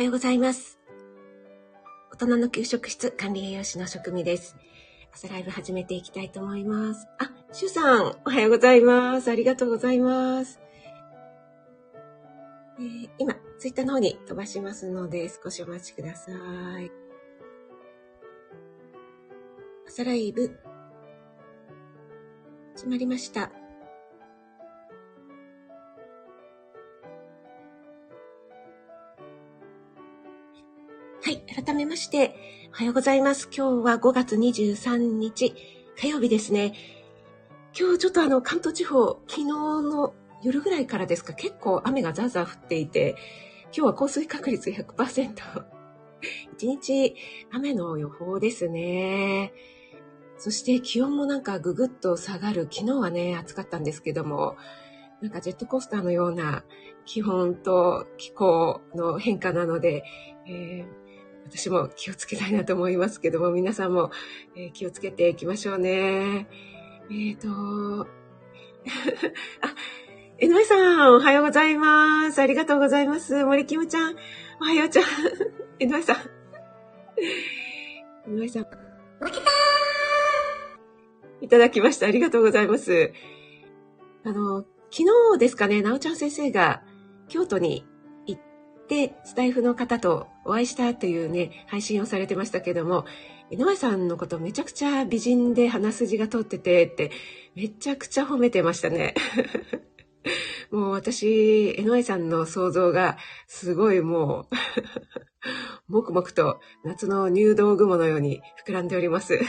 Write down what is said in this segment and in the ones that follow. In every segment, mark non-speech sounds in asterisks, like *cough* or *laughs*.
はようございます。大人の給食室管理栄養士の職味です。朝ライブ始めていきたいと思います。あ、シュさん、おはようございます。ありがとうございます。えー、今、ツイッターの方に飛ばしますので、少しお待ちください。朝ライブ、始まりました。改めまして、おはようございます。今日は5月23日、火曜日ですね。今日ちょっとあの、関東地方、昨日の夜ぐらいからですか、結構雨がザーザー降っていて、今日は降水確率100%。*laughs* 一日雨の予報ですね。そして気温もなんかぐぐっと下がる。昨日はね、暑かったんですけども、なんかジェットコースターのような気温と気候の変化なので、えー私も気をつけたいなと思いますけども、皆さんも、えー、気をつけていきましょうね。えっ、ー、と、*laughs* あ、えのえさん、おはようございます。ありがとうございます。森きむちゃん、おはようちゃん。*laughs* えのえさん。えのえさん。負けたいただきました。ありがとうございます。あの、昨日ですかね、なおちゃん先生が京都にで、スタイフの方とお会いしたというね、配信をされてましたけども、井上さんのことめちゃくちゃ美人で鼻筋が通っててって、めちゃくちゃ褒めてましたね。*laughs* もう私、江上さんの想像がすごいもうもくもくと夏の入道雲のように膨らんでおります。*laughs*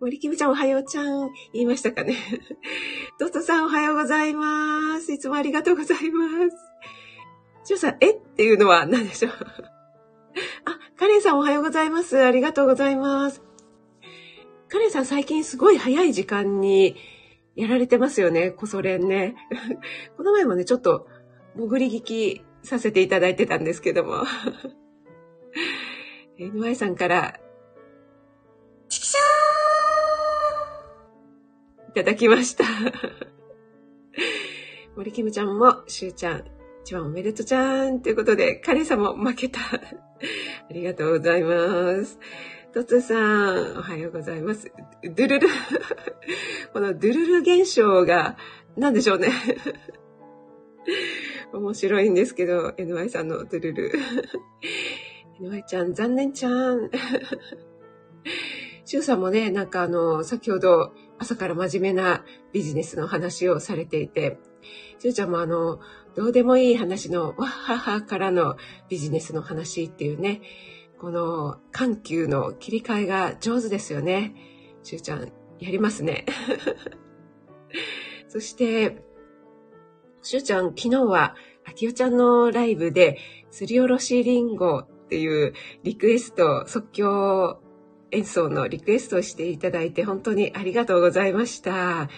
森キムちゃんおはようちゃん言いましたかね。*laughs* トットさんおはようございます。いつもありがとうございます。ジョさん、え？っていうのは何でしょう？*laughs* あ、カレンさんおはようございます。ありがとうございます。カレンさん最近すごい早い時間にやられてますよね。こそ連ね。*laughs* この前もね、ちょっと潜り聞きさせていただいてたんですけども。*laughs* NY さんから、チキショーいただきました。森キムちゃんも、しゅうちゃん、一番おめでとうちゃーんということで、カレンさんも負けた。*laughs* ありがとうございます。トツさん、おはようございます。ドゥルル。*laughs* このドゥルル現象が、何でしょうね。*laughs* 面白いんですけど、NY さんのドゥルル。NY ちゃん、残念ちゃん。シュウさんもね、なんかあの、先ほど朝から真面目なビジネスの話をされていて、シュウちゃんもあの、どうでもいい話のわっははからのビジネスの話っていうね、この緩急の切り替えが上手ですよね。しゅうちゃん、やりますね。*laughs* そして、しゅうちゃん、昨日は、あきおちゃんのライブで、すりおろしりんごっていうリクエスト、即興演奏のリクエストをしていただいて、本当にありがとうございました。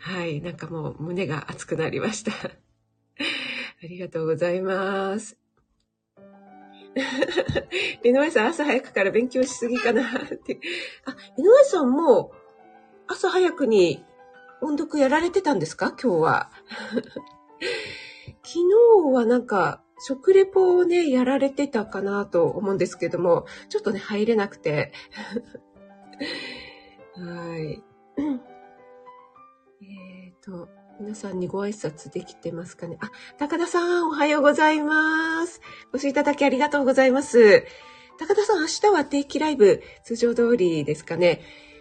はい、なんかもう胸が熱くなりました。ありがとうございます。*laughs* 井上さん、朝早くから勉強しすぎかなって。あ、井上さんも朝早くに音読やられてたんですか？今日は。*laughs* 昨日はなんか、食レポをね、やられてたかなと思うんですけども、ちょっとね、入れなくて。*laughs* はい。*clears throat* えっ、と、皆さんにご挨拶できてますかね？あ、高田さん、おはようございます。ご視聴いただきありがとうございます。高田さん、明日は定期ライブ、通常通りですかね？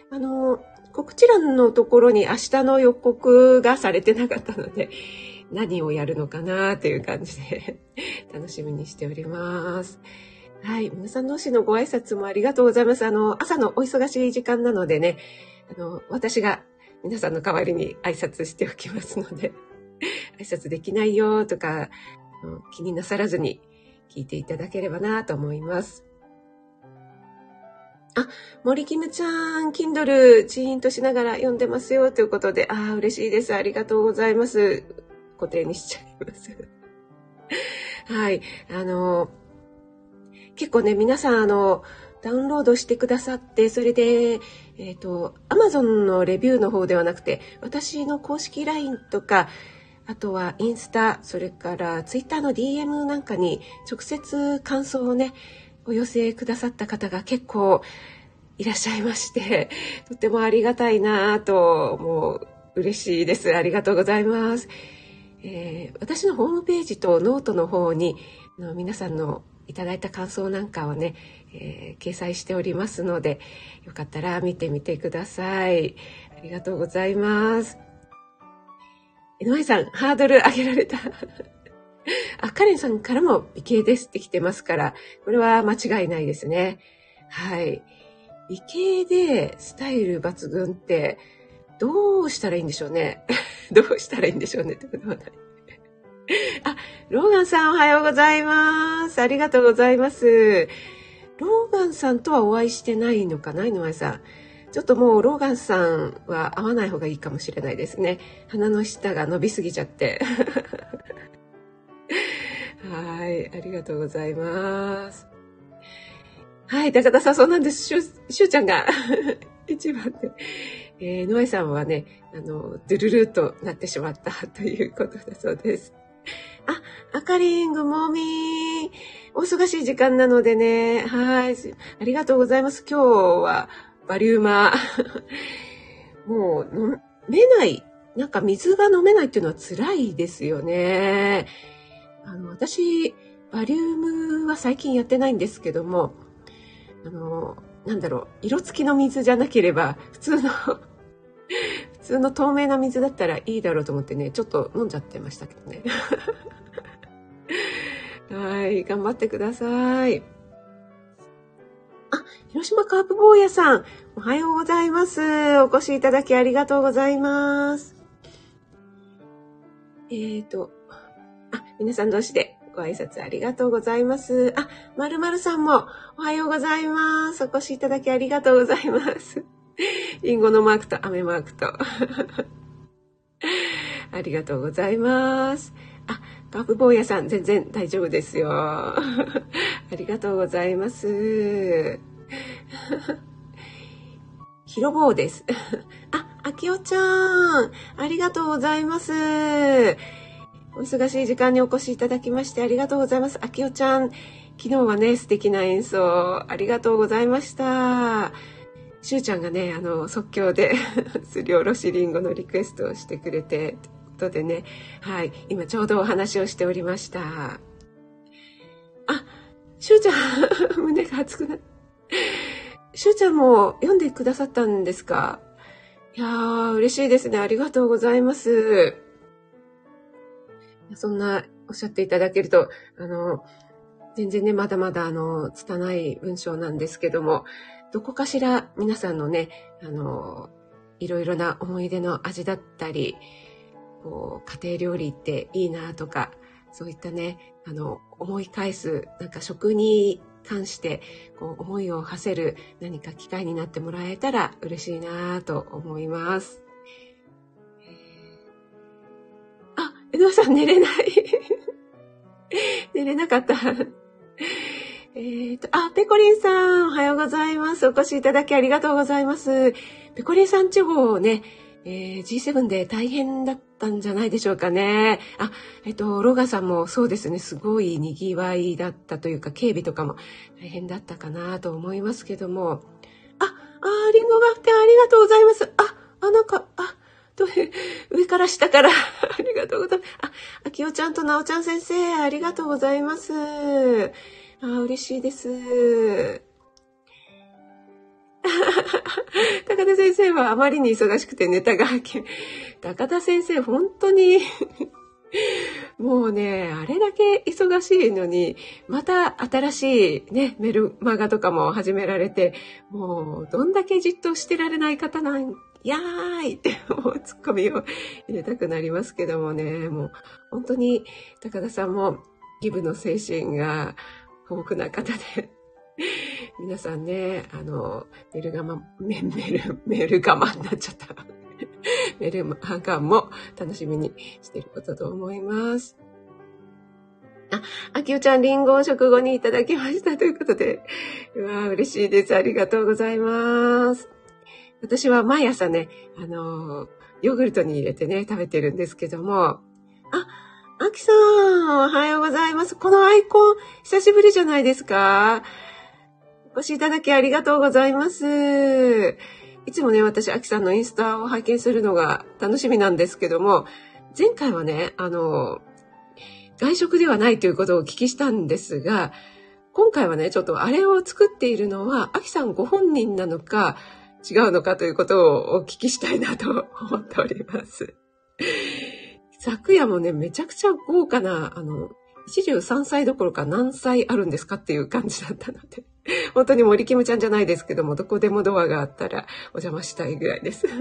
あの、告知欄のところに明日の予告がされてなかったので、*laughs* 何をやるのかなという感じで *laughs* 楽しみにしております。はい。皆さん同士のご挨拶もありがとうございます。あの、朝のお忙しい時間なのでね、あの、私が皆さんの代わりに挨拶しておきますので、*laughs* 挨拶できないよとか、気になさらずに聞いていただければなと思います。あ、森キムちゃん、Kindle チーンとしながら読んでますよということで、ああ、嬉しいです。ありがとうございます。固定にしちゃいます。*laughs* はい。あの、結構ね、皆さん、あの、ダウンロードしてくださって、それで、えっ、ー、と、Amazon のレビューの方ではなくて、私の公式 LINE とか、あとはインスタ、それからツイッターの DM なんかに直接感想をね、お寄せくださった方が結構いらっしゃいまして、*laughs* とてもありがたいなと、もう嬉しいです。ありがとうございます。えー、私のホームページとノートの方にの皆さんのいただいた感想なんかをね、えー、掲載しておりますので、よかったら見てみてください。ありがとうございます。井上さん、ハードル上げられた。*laughs* あ、カレンさんからも美形ですって来てますから、これは間違いないですね。はい。美形でスタイル抜群って、どうしたらいいんでしょうね。*laughs* どうしたらいいんでしょうねってことはない。*laughs* あ、ローガンさんおはようございます。ありがとうございます。ローガンさんとはお会いしてないのか？な井上さん。ちょっともうローガンさんは会わない方がいいかもしれないですね。鼻の下が伸びすぎちゃって。*laughs* はい、ありがとうございます。はい、高田さん、そうなんです。しゅしゅうちゃんが *laughs* 一番で、えー、ノエさんはね、あの、ドゥルルとなってしまったということだそうです。あ、あかりん、ぐもみーお忙しい時間なのでね、はい、ありがとうございます。今日は、バリウマ。*laughs* もう、飲めない。なんか水が飲めないっていうのは辛いですよね。あの、私、バリウムは最近やってないんですけども、あの、なんだろう、色付きの水じゃなければ、普通の普通の透明な水だったらいいだろうと思ってね、ちょっと飲んじゃってましたけどね。*laughs* はい、頑張ってください。あ、広島カープ坊やさん、おはようございます。お越しいただきありがとうございます。えっ、ー、と、あ、皆さん同士でご挨拶ありがとうございます。あ、まるまるさんもおはようございます。お越しいただきありがとうございます。リンゴのマークと飴マークと。*laughs* ありがとうございます。あ、カープ坊やさん、全然大丈夫ですよ。*laughs* ありがとうございます。ひろぼうです。*laughs* あ、あきおちゃん、ありがとうございます。お忙しい時間にお越しいただきましてありがとうございます。あきおちゃん、昨日はね、素敵な演奏ありがとうございました。しゅうちゃんがね、あの、即興で *laughs* すりおろしりんごのリクエストをしてくれて、ということでね、はい、今ちょうどお話をしておりました。あ、しゅうちゃん、*laughs* 胸が熱くなしゅうちゃんも読んでくださったんですか？いやー、嬉しいですね。ありがとうございます。そんなおっしゃっていただけると、あの、全然ね、まだまだあの、拙い文章なんですけども、どこかしら皆さんのね、あの、いろいろな思い出の味だったり、こう家庭料理っていいなとかそういったねあの思い返すなんか食に関してこう思いを馳せる何か機会になってもらえたら嬉しいなと思います。あ、江戸さん寝れない *laughs* 寝れなかったえっと、あ、ペコリンさん、おはようございます。お越しいただきありがとうございます。ペコリンさん地方ね、えー、G7 で大変だったんじゃないでしょうかね。あ、えっと、ロガさんもそうですね、すごい賑わいだったというか、警備とかも大変だったかなと思いますけども。あ、あリンゴがあってありがとうございます。あ、あ、なんか、あ、どう上から下からありがとうございます。あ、あきおちゃんとなおちゃん先生、ありがとうございます。あ、嬉しいです。*laughs* 高田先生はあまりに忙しくてネタがけ、高田先生本当に *laughs* もうね、あれだけ忙しいのに、また新しいね、メルマガとかも始められて、もうどんだけじっとしてられない方なんやーいって、もうツッコミを入れたくなりますけどもね、もう本当に高田さんもギブの精神が豊富な方で、*laughs* 皆さんね、あの、メルガマ、メメル、メルガマになっちゃった。メルマガンも楽しみにしてることと思います。あ、あきおちゃん、リンゴを食後にいただきましたということで、うわ嬉しいです。ありがとうございます。私は毎朝ね、あの、ヨーグルトに入れてね、食べてるんですけども、あきさん、おはようございます。このアイコン、久しぶりじゃないですかお越しいただきありがとうございます。いつもね、私、あきさんのインスタを拝見するのが楽しみなんですけども、前回はね、あの、外食ではないということをお聞きしたんですが、今回はね、ちょっとあれを作っているのは、あきさんご本人なのか、違うのかということをお聞きしたいなと思っております。昨夜もね、めちゃくちゃ豪華な、あの、一汁三歳どころか何歳あるんですかっていう感じだったので、*laughs* 本当に森キムちゃんじゃないですけども、どこでもドアがあったらお邪魔したいぐらいです。*laughs*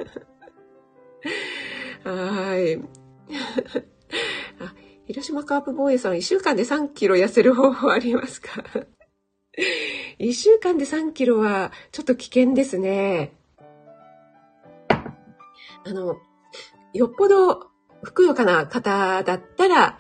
はい。*laughs* 広島カープ防衛さん、1週間で3キロ痩せる方法ありますか ?1 週間で3キロはちょっと危険ですね。あの、よっぽどふくよかな方だったら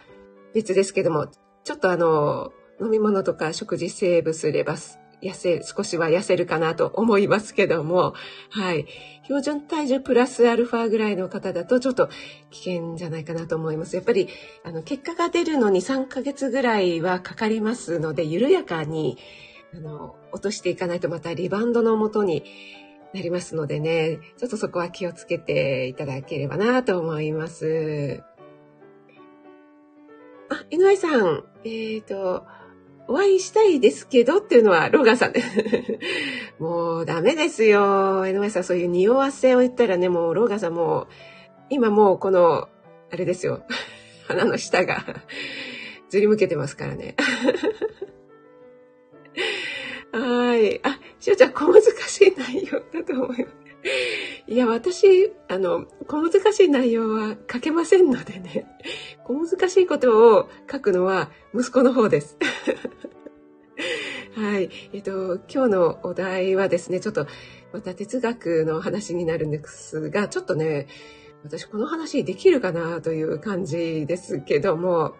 別ですけども、ちょっとあの、飲み物とか食事セーブすれば痩せ、少しは痩せるかなと思いますけども、はい。標準体重プラスアルファぐらいの方だとちょっと危険じゃないかなと思います。やっぱり、あの、結果が出るのに3ヶ月ぐらいはかかりますので、緩やかに、あの、落としていかないとまたリバウンドのもとになりますのでね、ちょっとそこは気をつけていただければなと思います。あ、井上さん、えっ、ー、と、お会いしたいですけどっていうのはローガンさん。*laughs* もうダメですよ。江上さん、そういう匂わせを言ったらね、もうローガンさんも、今もうこの、あれですよ。鼻の下がずり向けてますからね。*laughs* はい。あ、しおちゃん、小難しい内容だと思います。いや、私、あの、小難しい内容は書けませんのでね。小難しいことを書くのは息子の方です。*laughs* はい。えっと、今日のお題はですね、ちょっとまた哲学の話になるんですが、ちょっとね、私この話できるかなという感じですけども、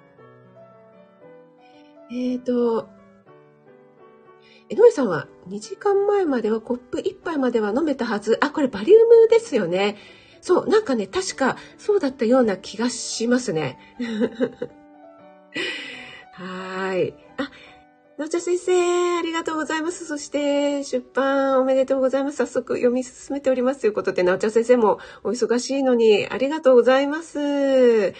えっ、ー、と、江上さんは2時間前まではコップ1杯までは飲めたはず。あ、これバリウムですよね。そう、なんかね、確かそうだったような気がしますね。*laughs* はい。あ、のちゃ先生、ありがとうございます。そして、出版おめでとうございます。早速読み進めておりますということで、なおちゃ先生もお忙しいのにありがとうございます。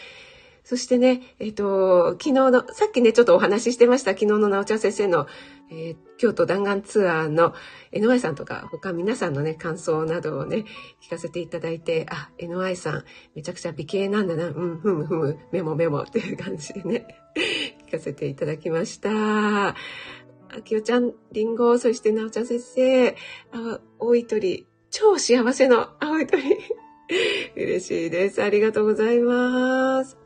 そしてね、えっ、ー、と、昨日の、さっきね、ちょっとお話ししてました、昨日のなおちゃん先生の、えー、京都弾丸ツアーの NY さんとか、他皆さんのね、感想などをね、聞かせていただいて、あ、NY さん、めちゃくちゃ美形なんだな、うん、ふむふむ、メモメモっていう感じでね、*laughs* 聞かせていただきました。あきおちゃん、りんご、そしてなおちゃん先生、あ、青い鳥、超幸せの青い鳥。嬉しいです。ありがとうございます。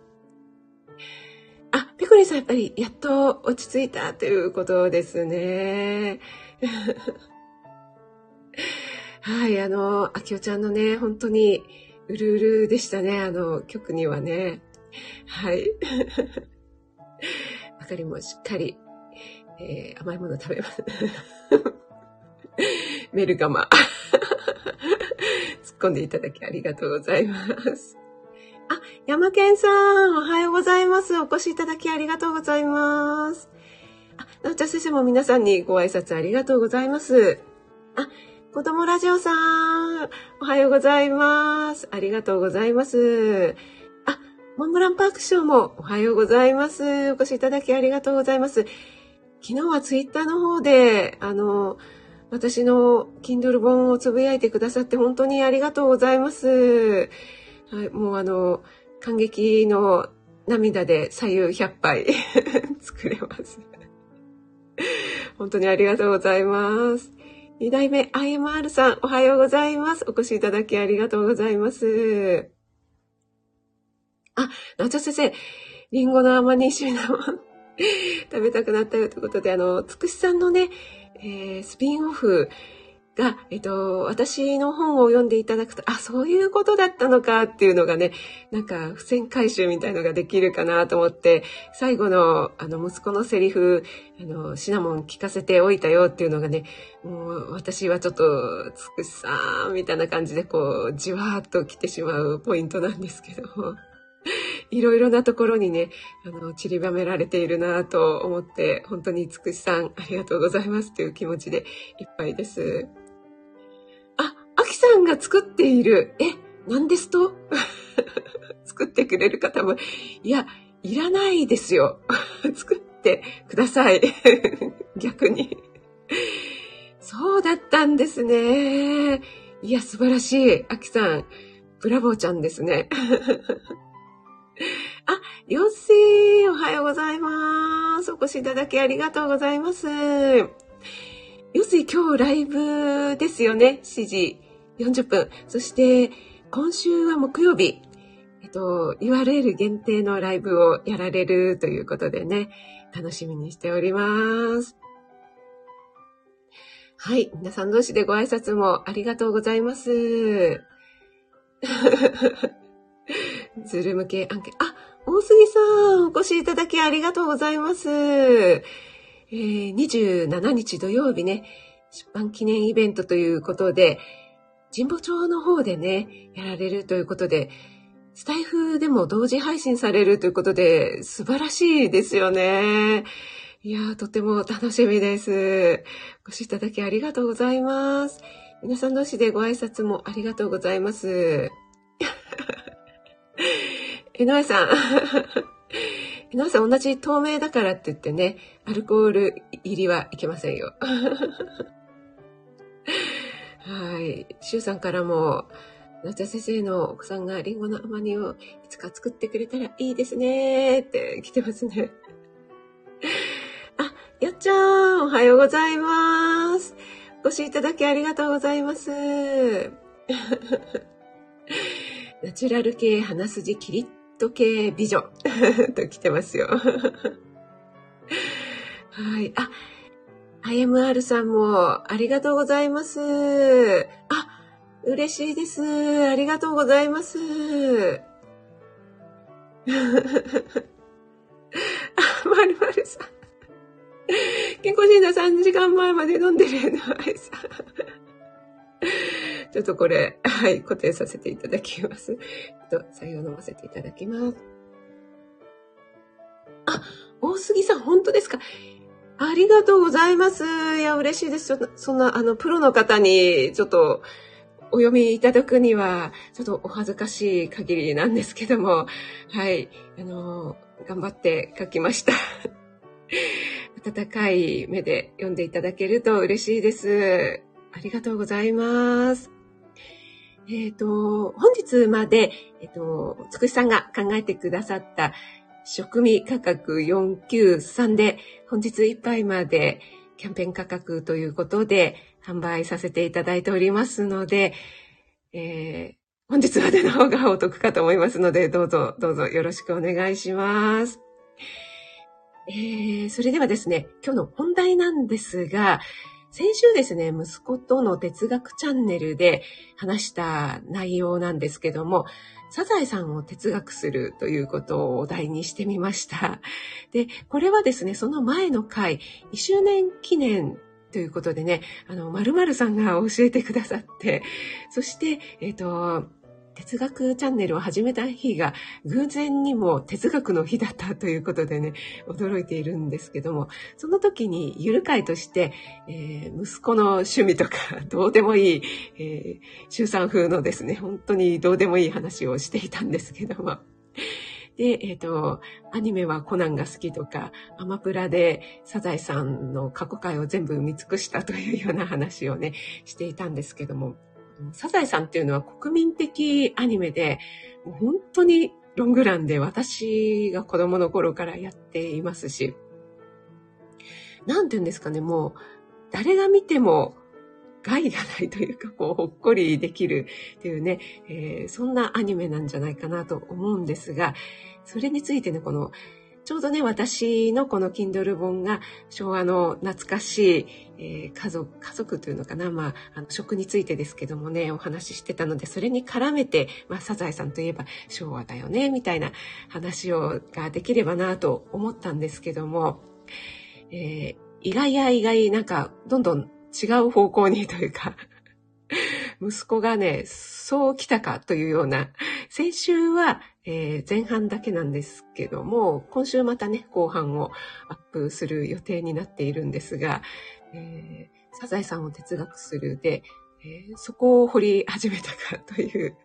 あ、ペコリさんやっぱりやっと落ち着いたということですね。*laughs* はい、あの、あきおちゃんのね、本当にうるうるでしたね、あの曲にはね。はい。*laughs* あかりもしっかり、えー、甘いもの食べます。*laughs* メルガマ。突っ込んでいただきありがとうございます。山健さん、おはようございます。お越しいただきありがとうございます。あ、なおちゃん先生も皆さんにご挨拶ありがとうございます。あ、子供ラジオさん、おはようございます。ありがとうございます。あ、モンブランパークショーもおはようございます。お越しいただきありがとうございます。昨日はツイッターの方で、あの、私の Kindle 本をつぶやいてくださって本当にありがとうございます。はい、もうあの、感激の涙で左右100杯 *laughs* 作れます。本当にありがとうございます。二代目 IMR さん、おはようございます。お越しいただきありがとうございます。あ、なちゃ先生、リンゴの甘煮シュナモン食べたくなったよということで、あの、つくしさんのね、えー、スピンオフ、が、えっと、私の本を読んでいただくと、あ、そういうことだったのかっていうのがね、なんか付箋回収みたいのができるかなと思って、最後の、あの、息子のセリフ、あの、シナモン聞かせておいたよっていうのがね、もう私はちょっと、つくしさんみたいな感じでこう、じわーっと来てしまうポイントなんですけど。*laughs* いろいろなところにね、あの、散りばめられているなと思って、本当につくしさん、ありがとうございますという気持ちでいっぱいです。さんが作っている。え、何ですと？*laughs* 作ってくれる方も、いや、いらないですよ。*laughs* 作ってください。*laughs* 逆に。そうだったんですね。いや、素晴らしい。あきさん、ブラボーちゃんですね。あ、よっしー、おはようございます。お越しいただきありがとうございます。よっしー、今日ライブですよね？7時40分。そして、今週は木曜日。えっと、URL 限定のライブをやられるということでね、楽しみにしております。はい。皆さん同士でご挨拶もありがとうございます。*laughs* ズル向け案件。あ、大杉さん、お越しいただきありがとうございます。えー、27日土曜日ね、出版記念イベントということで、神保町の方でね、やられるということで、スタイフでも同時配信されるということで、素晴らしいですよね。いやー、とても楽しみです。ご視聴いただきありがとうございます。皆さん同士でご挨拶もありがとうございます。えのえさん。えのえさん同じ透明だからって言ってね、アルコール入りはいけませんよ。*laughs* はい。シュウさんからも、夏田先生の奥さんがリンゴの甘煮をいつか作ってくれたらいいですねって来てますね。*laughs* あやっちゃん、おはようございます。お越しいただきありがとうございます。*laughs* ナチュラル系、鼻筋、キリッと系美女 *laughs* と来てますよ。はい。あ、IMR さんもありがとうございます。あ、嬉しいです。ありがとうございます。*laughs* あ、まるまるさん。健康診断3時間前まで飲んでるのはさ。*laughs* ちょっとこれ、はい、固定させていただきます。と、採用飲ませていただきます。あ、大杉さん、本当ですか？ありがとうございます。いや、嬉しいです。そんな、あの、プロの方に、ちょっと、お読みいただくには、ちょっとお恥ずかしい限りなんですけども、はい、あの、頑張って書きました。*laughs* 温かい目で読んでいただけると嬉しいです。ありがとうございます。えっ、ー、と、本日まで、えっ、ー、と、つくしさんが考えてくださった食味価格493で、本日いっぱいまでキャンペーン価格ということで販売させていただいておりますので、えー、本日までの方がお得かと思いますので、どうぞ、どうぞよろしくお願いします。えー、それではですね、今日の本題なんですが、先週ですね、息子との哲学チャンネルで話した内容なんですけども、サザエさんを哲学するということをお題にしてみました。*laughs* で、これはですね、その前の回、2周年記念ということでね、あの、〇〇さんが教えてくださって、そして、えっ、ー、と、哲学チャンネルを始めた日が偶然にも哲学の日だったということでね、驚いているんですけども、その時にゆる会として、えー、息子の趣味とかどうでもいい、えー、週産風のですね、本当にどうでもいい話をしていたんですけども、で、えっ、ー、と、アニメはコナンが好きとか、アマプラでサザエさんの過去回を全部見尽くしたというような話をね、していたんですけども、サザエさんっていうのは国民的アニメで、本当にロングランで私が子供の頃からやっていますし、なんて言うんですかね、もう誰が見ても害がないというか、こう、ほっこりできるっていうね、えー、そんなアニメなんじゃないかなと思うんですが、それについてね、このちょうどね、私のこの Kindle 本が昭和の懐かしい、えー、家族、家族というのかな、まあ、あの食についてですけどもね、お話ししてたので、それに絡めて、まあ、サザエさんといえば昭和だよね、みたいな話を、ができればなと思ったんですけども、えー、意外や意外、なんか、どんどん違う方向にというか、*laughs* 息子がね、そう来たかというような先週は、えー、前半だけなんですけども、今週またね、後半をアップする予定になっているんですが、えー、サザエさんを哲学するで、えー、そこを掘り始めたかという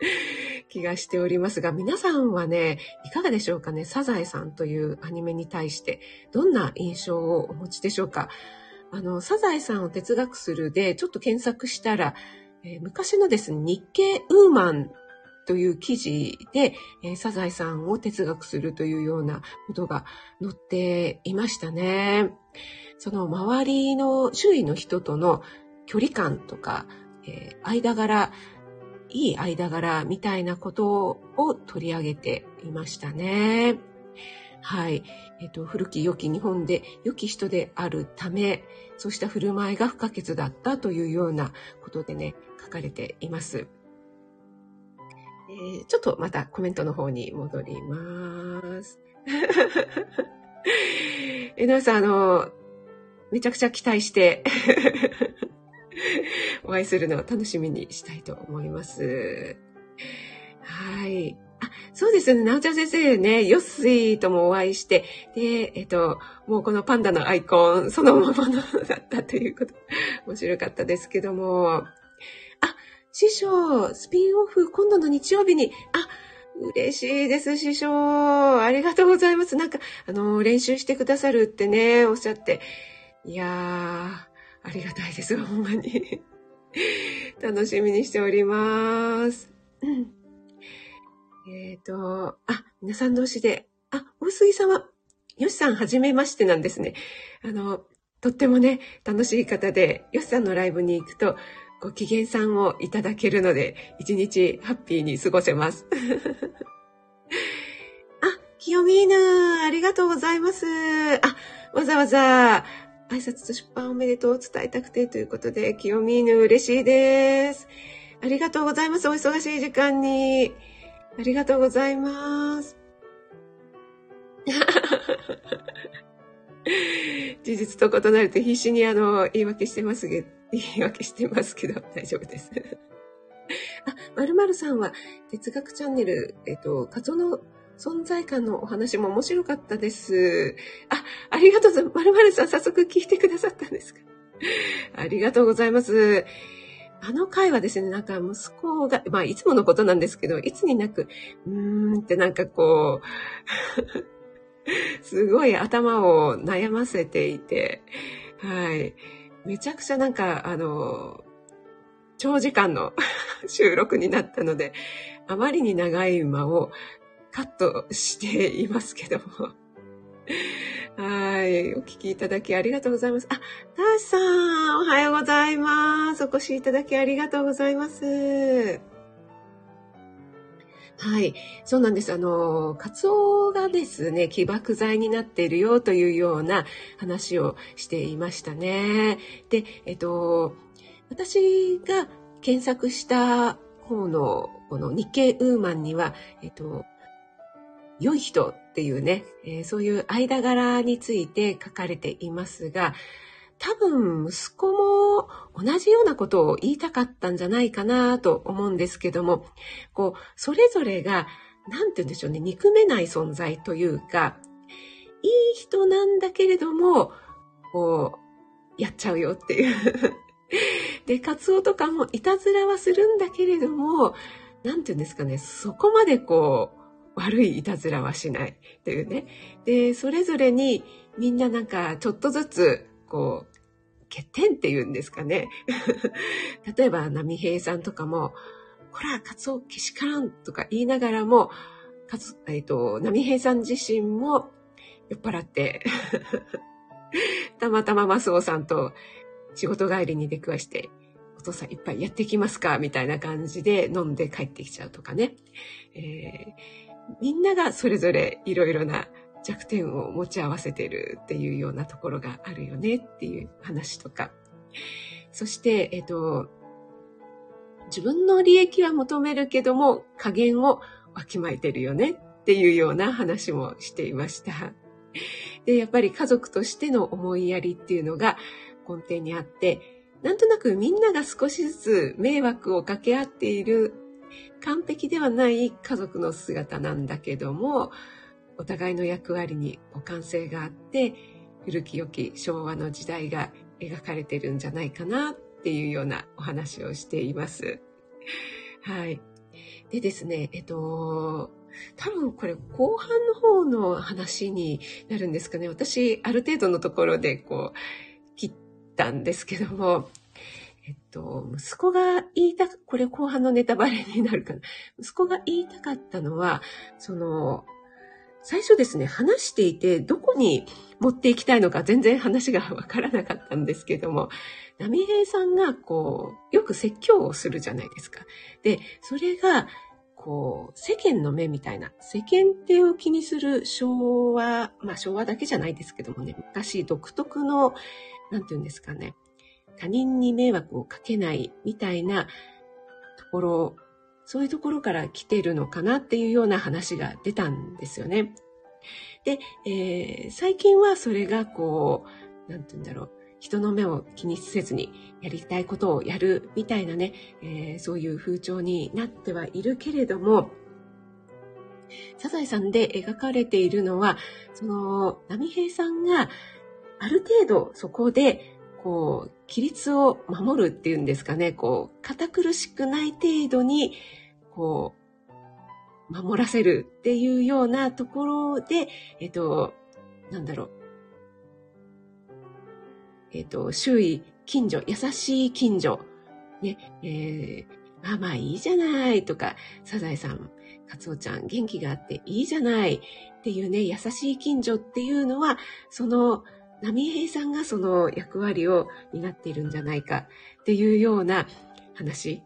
*laughs* 気がしておりますが、皆さんはね、いかがでしょうかねサザエさんというアニメに対して。どんな印象をお持ちでしょうか？あの、サザエさんを哲学するでちょっと検索したら、えー、昔のですね、日経ウーマンという記事で、えー、サザエさんを哲学するというようなことが載っていましたね。その周りの周囲の人との距離感とか、えー、間柄、いい間柄みたいなことを取り上げていましたね。はい。えっ、と、古き良き日本で良き人であるため、そうした振る舞いが不可欠だったというようなことでね、書かれています。えー、ちょっとまたコメントの方に戻ります。*laughs* えなさん、あの、めちゃくちゃ期待して *laughs* お会いするのを楽しみにしたいと思います。はい。あ、そうですね。なおちゃん先生ね、ヨッスイともお会いして、で、えっと、もうこのパンダのアイコンそのままのだったということ、面白かったですけども。師匠、スピンオフ、今度の日曜日に、あ、嬉しいです、師匠。ありがとうございます。なんか、あの、練習してくださるってね、おっしゃって。いやー、ありがたいです、*laughs* ほんまに。楽しみにしております。うんえっ、ー、と、あ、皆さん同士で、あ、大杉さんは、よしさんはじめましてなんですね。あの、とってもね、楽しい方で、よしさんのライブに行くと、ご機嫌さんをいただけるので、一日ハッピーに過ごせます。*laughs* あ、清美ーぬ、ありがとうございます。あ、わざわざ、挨拶と出版おめでとうを伝えたくてということで、清美犬嬉しいです。ありがとうございます。お忙しい時間に。ありがとうございます。事実と異なると必死にあの、言い訳してますけど、*laughs* 言い訳してますけど、大丈夫です。*laughs* あ、まるまるさんは哲学チャンネル、えっと、カツオの存在感のお話も面白かったです。あ、ありがとうございます。まるまるさん早速聞いてくださったんですか？*laughs* ありがとうございます。あの回はですね、なんか息子が、まあいつものことなんですけど、いつになく、うーんってなんかこう、すごい頭を悩ませていて、はい。めちゃくちゃなんか、あの、長時間の *laughs* 収録になったので、あまりに長い間をカットしていますけども。はい。お聞きいただきありがとうございます。あ、ターシさん、おはようございます。お越しいただきありがとうございます。はい。そうなんです。あの、カツオがですね、起爆剤になっているよというような話をしていましたね。で、えっと、私が検索した方の、この日経ウーマンには、えっと、良い人っていうね、えー、そういう間柄について書かれていますが、多分息子も同じようなことを言いたかったんじゃないかなと思うんですけども、こう、それぞれが、なんて言うんでしょうね、憎めない存在というか、いい人なんだけれども、こう、やっちゃうよっていうで、カツオとかもいたずらはするんだけれども、なんて言うんですかね、そこまでこう、悪いいたずらはしないというね。で、それぞれにみんななんかちょっとずつ、こう、欠点っていうんですかね。*laughs* 例えば、波平さんとかも、こら、カツオけしからんとか言いながらも、かつ、えっ、ー、と、波平さん自身も酔っ払って *laughs* たまたまマスオさんと仕事帰りに出くわして、お父さんいっぱいやってきますかみたいな感じで飲んで帰ってきちゃうとかね。えーみんながそれぞれいろいろな弱点を持ち合わせてるっていうようなところがあるよねっていう話とか。そして、えっと、自分の利益は求めるけども加減をわきまえてるよねっていうような話もしていました。で、やっぱり家族としての思いやりっていうのが根底にあって、なんとなくみんなが少しずつ迷惑をかけ合っている完璧ではない家族の姿なんだけども、お互いの役割に互換性があって、古き良き昭和の時代が描かれてるんじゃないかなっていうようなお話をしています。はい。でですね、えっと、多分これ後半の方の話になるんですかね。私、ある程度のところでこう、切ったんですけども、えっと、息子が言いたく、これ後半のネタバレになるかな。息子が言いたかったのは、その、最初ですね、話していて、どこに持っていきたいのか全然話がわからなかったんですけども、波平さんがこう、よく説教をするじゃないですか。で、それが、こう、世間の目みたいな、世間体を気にする昭和、まあ昭和だけじゃないですけどもね、昔独特の、なんて言うんですかね、他人に迷惑をかけないみたいなところそういうところから来てるのかなっていうような話が出たんですよね。で、えー、最近はそれがこう、なんて言うんだろう、人の目を気にせずにやりたいことをやるみたいなね、えー、そういう風潮になってはいるけれども、サザエさんで描かれているのは、その、波平さんがある程度そこで、こう、規律を守るっていうんですかね、こう、堅苦しくない程度に、こう、守らせるっていうようなところで、えっと、なんだろう。えっと、周囲、近所、優しい近所、ね、えー、まあまあいいじゃないとか、サザエさん、カツオちゃん元気があっていいじゃないっていうね、優しい近所っていうのは、その、波平さんがその役割を担っているんじゃないかっていうような話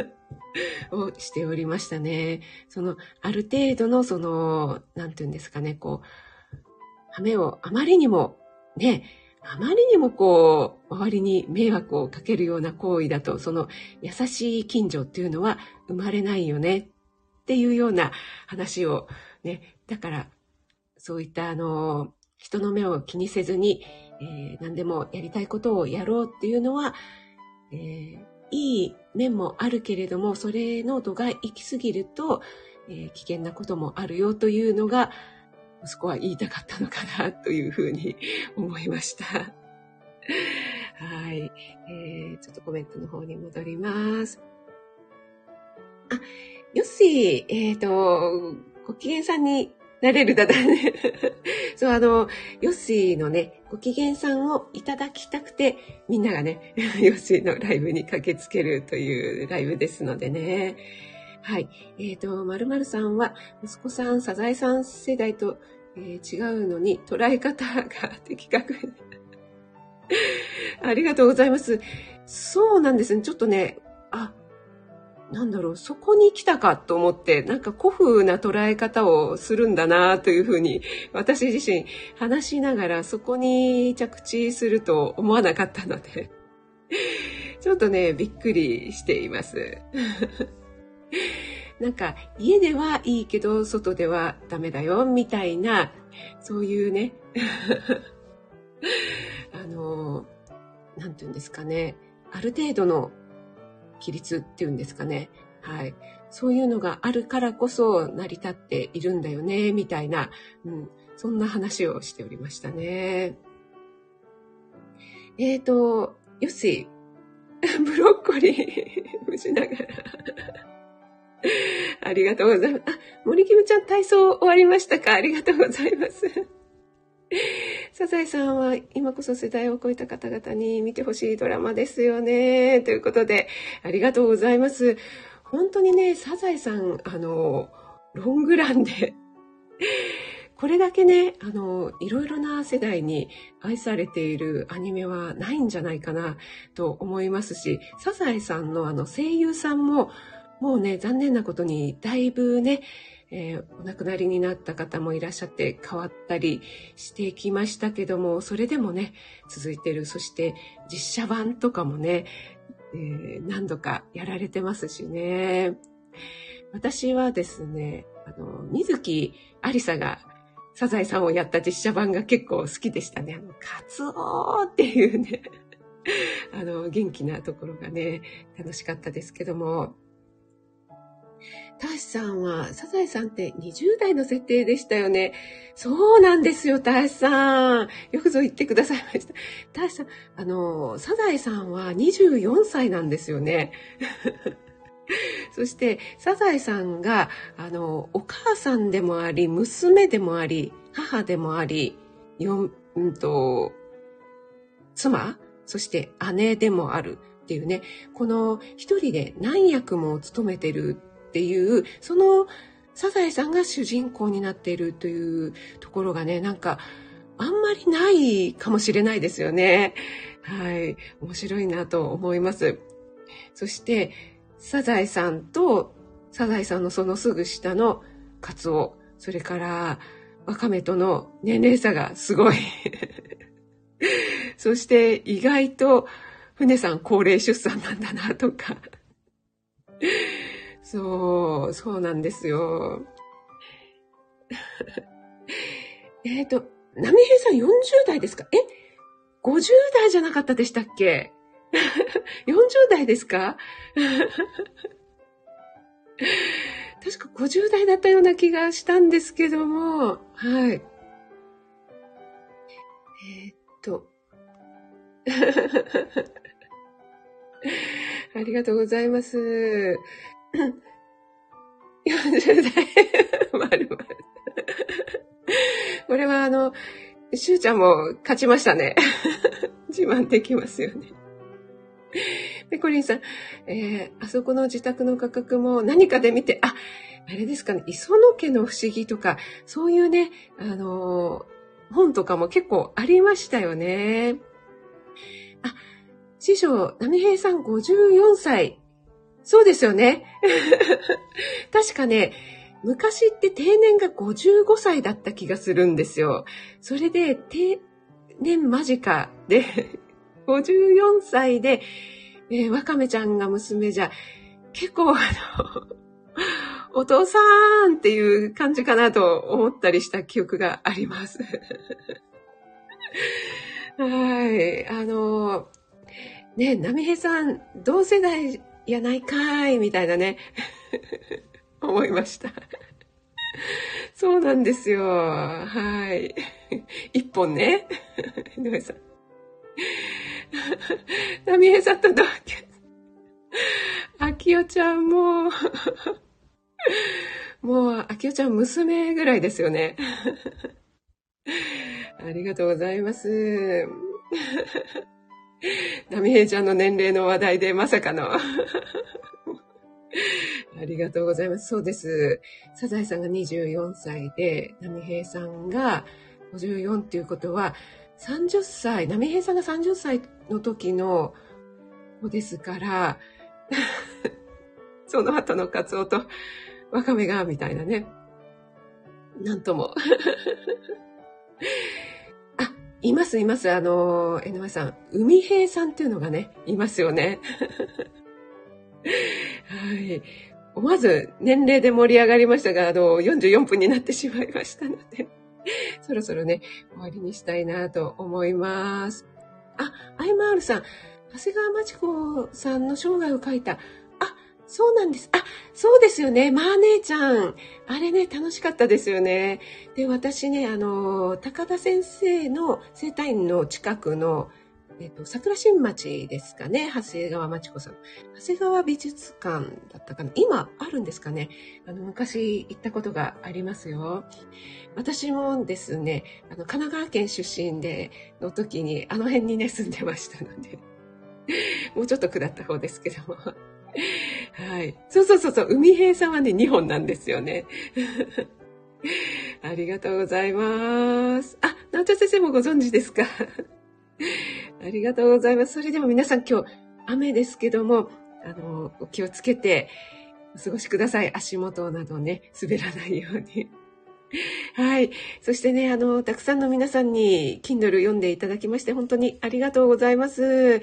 *laughs* をしておりましたね。その、ある程度のその、なんていうんですかね、こう、羽目をあまりにも、ね、あまりにもこう、周りに迷惑をかけるような行為だと、その優しい近所っていうのは生まれないよねっていうような話をね、だから、そういったあの、人の目を気にせずに、えー、何でもやりたいことをやろうっていうのは、えー、いい面もあるけれども、それの度が行き過ぎると、えー、危険なこともあるよというのが、息子は言いたかったのかなというふうに *laughs* 思いました。はい、えー。ちょっとコメントの方に戻ります。あ、よしー、えっ、ー、と、ご機嫌さんになれるだだね。*laughs* そう、あの、ヨッシーのね、ご機嫌さんをいただきたくて、みんながね、*laughs* ヨッシーのライブに駆けつけるというライブですのでね。はい。えっ、ー、と、まるまるさんは、息子さん、サザエさん世代と、えー、違うのに、捉え方が的確。*laughs* ありがとうございます。そうなんですね。ちょっとね、あ、なんだろう、そこに来たかと思って、なんか古風な捉え方をするんだなというふうに、私自身話しながらそこに着地すると思わなかったので、*laughs* ちょっとね、びっくりしています。*laughs* なんか、家ではいいけど、外ではダメだよ、みたいな、そういうね、*laughs* あの、なんて言うんですかね、ある程度の規律っていうんですかね。はい。そういうのがあるからこそ成り立っているんだよね、みたいな、うん、そんな話をしておりましたね。えっ、ー、と、よし、*laughs* ブロッコリー、*laughs* 蒸しながら *laughs* ありがとうございます。あ、森キムちゃん体操終わりましたか？ありがとうございます。サザエさんは今こそ世代を超えた方々に見てほしいドラマですよね。ということで、ありがとうございます。本当にね、サザエさん、あの、ロングランでこれだけね、あの、いろいろな世代に愛されているアニメはないんじゃないかなと思いますし、サザエさんのあの声優さんも、もうね、残念なことにだいぶね、えー、お亡くなりになった方もいらっしゃって変わったりしてきましたけども、それでもね、続いてる。そして実写版とかもね、えー、何度かやられてますしね。私はですね、あの、水木ありさがサザエさんをやった実写版が結構好きでしたね。あの、カツオっていうね、あの、元気なところがね、楽しかったですけども、たしさんは、サザエさんって20代の設定でしたよね。そうなんですよ、たしさん。よくぞ言ってくださいました。たしさん、あの、サザエさんは24歳なんですよね。そして、サザエさんが、あの、お母さんでもあり、娘でもあり、母でもあり、よ、うんと、妻？そして姉でもあるっていうね、この一人で何役も務めてるっていう、そのサザエさんが主人公になっているというところがね、なんか、あんまりないかもしれないですよね。はい。面白いなと思います。そして、サザエさんと、サザエさんのそのすぐ下のカツオ、それから、ワカメとの年齢差がすごい。*laughs* そして意外と船さん高齢出産なんだなとか。そう、そうなんですよ。*laughs* えっと、波平さん40代ですか？え ?50 代じゃなかったでしたっけ *laughs* ?40 代ですか？*laughs* 確か50代だったような気がしたんですけども、はい。えー、っと。ありがとうございます。*laughs* 40代、*laughs* まるまる。これはあの、しゅうちゃんも勝ちましたね。*laughs* 自慢できますよね。ペコリンさん、えー、あそこの自宅の価格も何かで見て、あ、あれですかね、磯野家の不思議とか、そういうね、あのー、本とかも結構ありましたよね。あ、師匠、波平さん54歳。そうですよね。*laughs* 確かね、昔って定年が55歳だった気がするんですよ。それで定年間近で、*laughs* 54歳で、えー、わかめちゃんが娘じゃ、結構あの、*laughs* お父さんっていう感じかなと思ったりした記憶があります。はい。あの、ね、波平さん、同世代やないかい、みたいなね、*laughs* 思いました。そうなんですよ。はい。一本ね。井上さん。波平さんと同級。あきおちゃんも、もう、あきおちゃん娘ぐらいですよね。ありがとうございます。ナミヘイちゃんの年齢の話題でまさかの。*laughs* ありがとうございます。そうです。サザエさんが24歳で、ナミヘイさんが54っていうことは、30歳、ナミヘイさんが30歳の時の子ですから、*laughs* その後のカツオとワカメが、みたいなね。なんとも。います、います。あの、江上さん、海平さんっていうのがね、いますよね。*laughs* はい。思わず年齢で盛り上がりましたが、あの、44分になってしまいましたので、*laughs* そろそろね、終わりにしたいなと思います。あ、アイマールさん、長谷川町子さんの生涯を書いたそうなんです。あ、そうですよね。まあ姉ちゃん。あれね、楽しかったですよね。で、私ね、あの、高田先生の生体院の近くの、えっと、桜新町ですかね。長谷川町子さん。長谷川美術館だったかな。今あるんですかね。あの、昔行ったことがありますよ。私もですね、あの、神奈川県出身で、の時に、あの辺にね、住んでましたので。もうちょっと下った方ですけども。はい。そうそうそうそう、海平さんはね、2本なんですよね。*laughs* ありがとうございます。あ、なおちゃん先生もご存知ですか？*laughs* ありがとうございます。それでも皆さん今日雨ですけども、あの、お気をつけてお過ごしください。足元などね、滑らないように。*laughs* はい。そしてね、あの、たくさんの皆さんに Kindle 読んでいただきまして、本当にありがとうございます。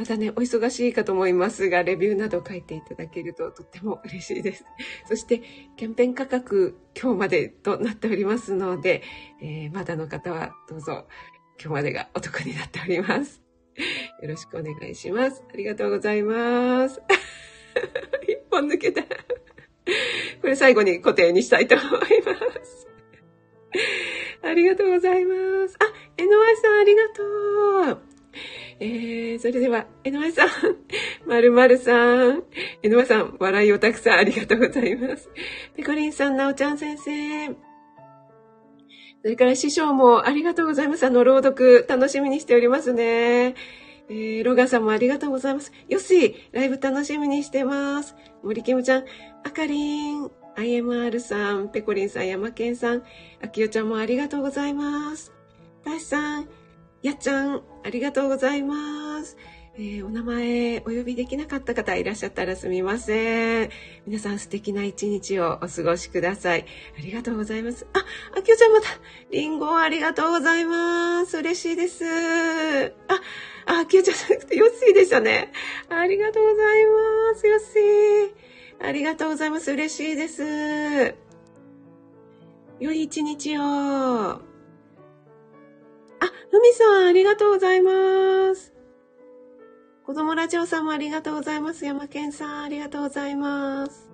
またね、お忙しいかと思いますが、レビューなど書いていただけるととっても嬉しいです。*laughs* そして、キャンペーン価格、今日までとなっておりますので、えー、まだの方はどうぞ、今日までがお得になっております。*laughs* よろしくお願いします。ありがとうございます。*laughs* 一本抜けた。これ最後に固定にしたいと思います。ありがとうございます。あ、えのわさんありがとう。えー、それでは、えのわさん、まるまるさん、えのわさん、笑いをたくさんありがとうございます。ペコリンさん、なおちゃん先生、それから師匠もありがとうございます。あの、朗読、楽しみにしておりますね。えー、ロガさんもありがとうございます。よし、ライブ楽しみにしてます。森キムちゃん、あかりん、IMR さん、ペコリンさん、ヤマケンさん、あきよちゃんもありがとうございます。たしさん、やっちゃん、ありがとうございます。えー、お名前お呼びできなかった方いらっしゃったらすみません。皆さん素敵な一日をお過ごしください。ありがとうございます。あ、あきおちゃんまた、りんごありがとうございます。嬉しいです。あ、あ、きおちゃんじゃなくて、よっしーでしたね。ありがとうございます。よっしー。ありがとうございます。嬉しいです。良い一日を。あ、ふみさん、ありがとうございます。子供ラジオさんもありがとうございます。山健さん、ありがとうございます。